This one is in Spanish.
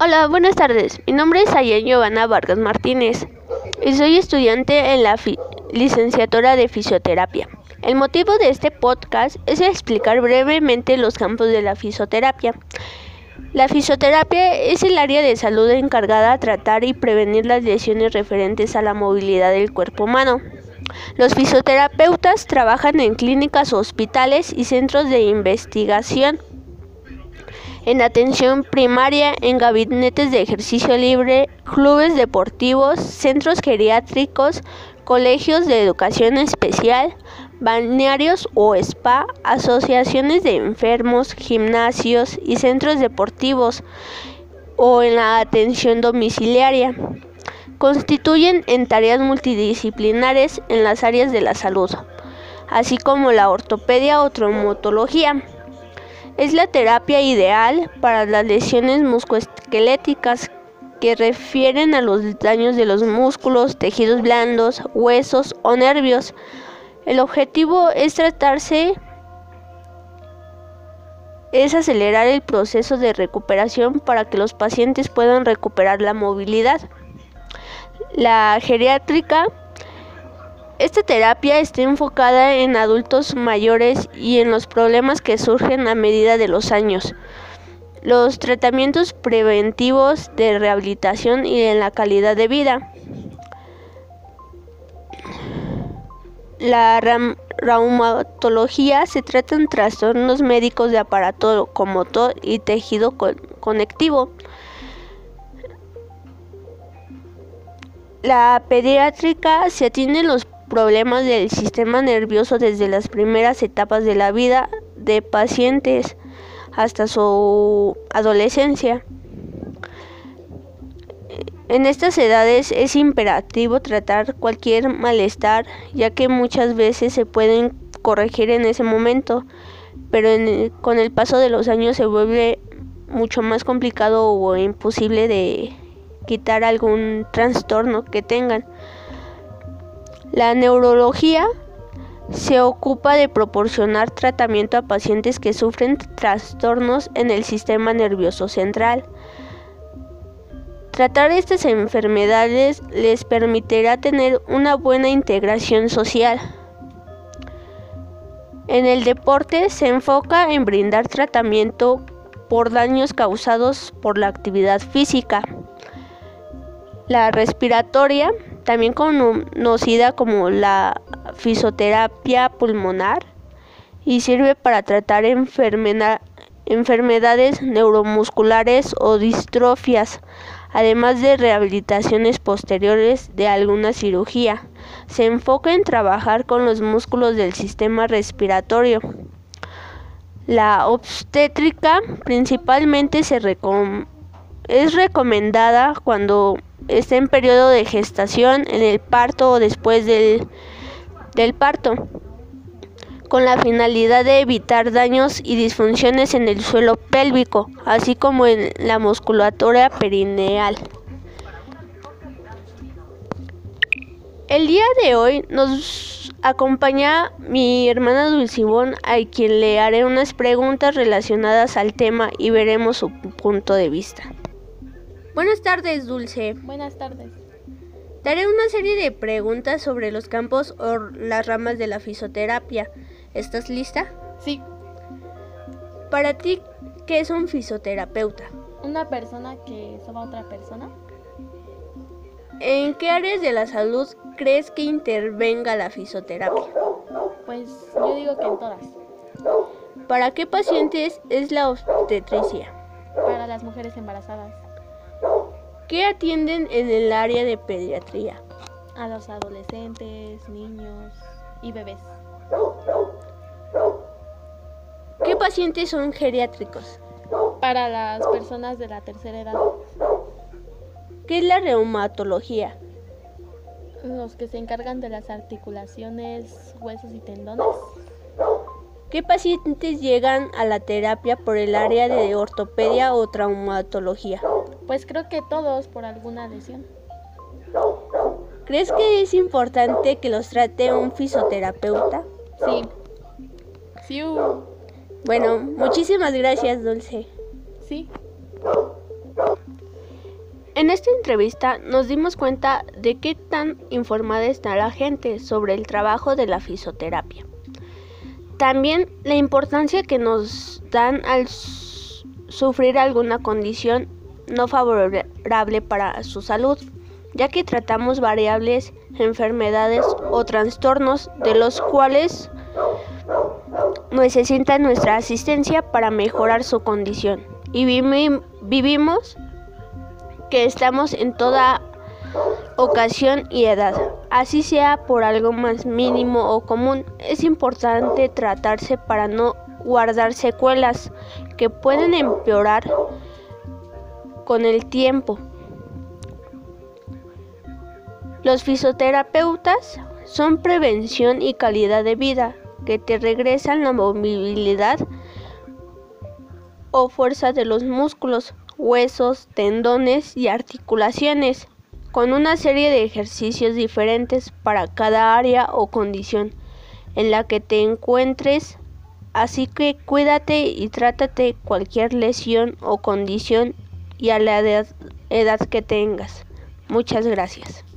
Hola, buenas tardes. Mi nombre es Ayen Giovanna Vargas Martínez y soy estudiante en la licenciatura de fisioterapia. El motivo de este podcast es explicar brevemente los campos de la fisioterapia. La fisioterapia es el área de salud encargada de tratar y prevenir las lesiones referentes a la movilidad del cuerpo humano. Los fisioterapeutas trabajan en clínicas, hospitales y centros de investigación en atención primaria, en gabinetes de ejercicio libre, clubes deportivos, centros geriátricos, colegios de educación especial, balnearios o spa, asociaciones de enfermos, gimnasios y centros deportivos o en la atención domiciliaria. Constituyen en tareas multidisciplinares en las áreas de la salud, así como la ortopedia o traumatología. Es la terapia ideal para las lesiones musculoesqueléticas que refieren a los daños de los músculos, tejidos blandos, huesos o nervios. El objetivo es tratarse es acelerar el proceso de recuperación para que los pacientes puedan recuperar la movilidad. La geriátrica esta terapia está enfocada en adultos mayores y en los problemas que surgen a medida de los años, los tratamientos preventivos de rehabilitación y en la calidad de vida. La reumatología se trata en trastornos médicos de aparato motor y tejido conectivo. La pediátrica se atiende los problemas del sistema nervioso desde las primeras etapas de la vida de pacientes hasta su adolescencia. En estas edades es imperativo tratar cualquier malestar, ya que muchas veces se pueden corregir en ese momento, pero con el paso de los años se vuelve mucho más complicado o imposible de quitar algún trastorno que tengan. La neurología se ocupa de proporcionar tratamiento a pacientes que sufren trastornos en el sistema nervioso central. Tratar estas enfermedades les permitirá tener una buena integración social. En el deporte se enfoca en brindar tratamiento por daños causados por la actividad física. La respiratoria también conocida como la fisioterapia pulmonar, y sirve para tratar enfermedades neuromusculares o distrofias, además de rehabilitaciones posteriores de alguna cirugía. Se enfoca en trabajar con los músculos del sistema respiratorio. La obstétrica principalmente se es recomendada cuando está en periodo de gestación, en el parto o después del, del parto, con la finalidad de evitar daños y disfunciones en el suelo pélvico, así como en la musculatura perineal. El día de hoy nos acompaña mi hermana Dulcibón, a quien le haré unas preguntas relacionadas al tema y veremos su punto de vista. Buenas tardes, Dulce. Buenas tardes. Te haré una serie de preguntas sobre los campos o las ramas de la fisioterapia. ¿Estás lista? Sí. Para ti, ¿qué es un fisioterapeuta? Una persona que soba a otra persona. ¿En qué áreas de la salud crees que intervenga la fisioterapia? Pues yo digo que en todas. ¿Para qué pacientes es la obstetricia? Para las mujeres embarazadas. ¿Qué atienden en el área de pediatría? A los adolescentes, niños y bebés. ¿Qué pacientes son geriátricos? Para las personas de la tercera edad. ¿Qué es la reumatología? Los que se encargan de las articulaciones, huesos y tendones. ¿Qué pacientes llegan a la terapia por el área de ortopedia o traumatología? Pues creo que todos por alguna lesión. ¿Crees que es importante que los trate un fisioterapeuta? Sí. Sí. Bueno, muchísimas gracias, Dulce. Sí. En esta entrevista nos dimos cuenta de qué tan informada está la gente sobre el trabajo de la fisioterapia. También la importancia que nos dan al sufrir alguna condición no favorable para su salud, ya que tratamos variables, enfermedades o trastornos de los cuales necesitan nuestra asistencia para mejorar su condición. Y vivimos que estamos en toda ocasión y edad, así sea por algo más mínimo o común. Es importante tratarse para no guardar secuelas que pueden empeorar con el tiempo. Los fisioterapeutas son prevención y calidad de vida que te regresan la movilidad o fuerza de los músculos huesos, tendones y articulaciones, con una serie de ejercicios diferentes para cada área o condición en la que te encuentres. Así que cuídate y trátate cualquier lesión o condición y a la edad, que tengas. Muchas gracias.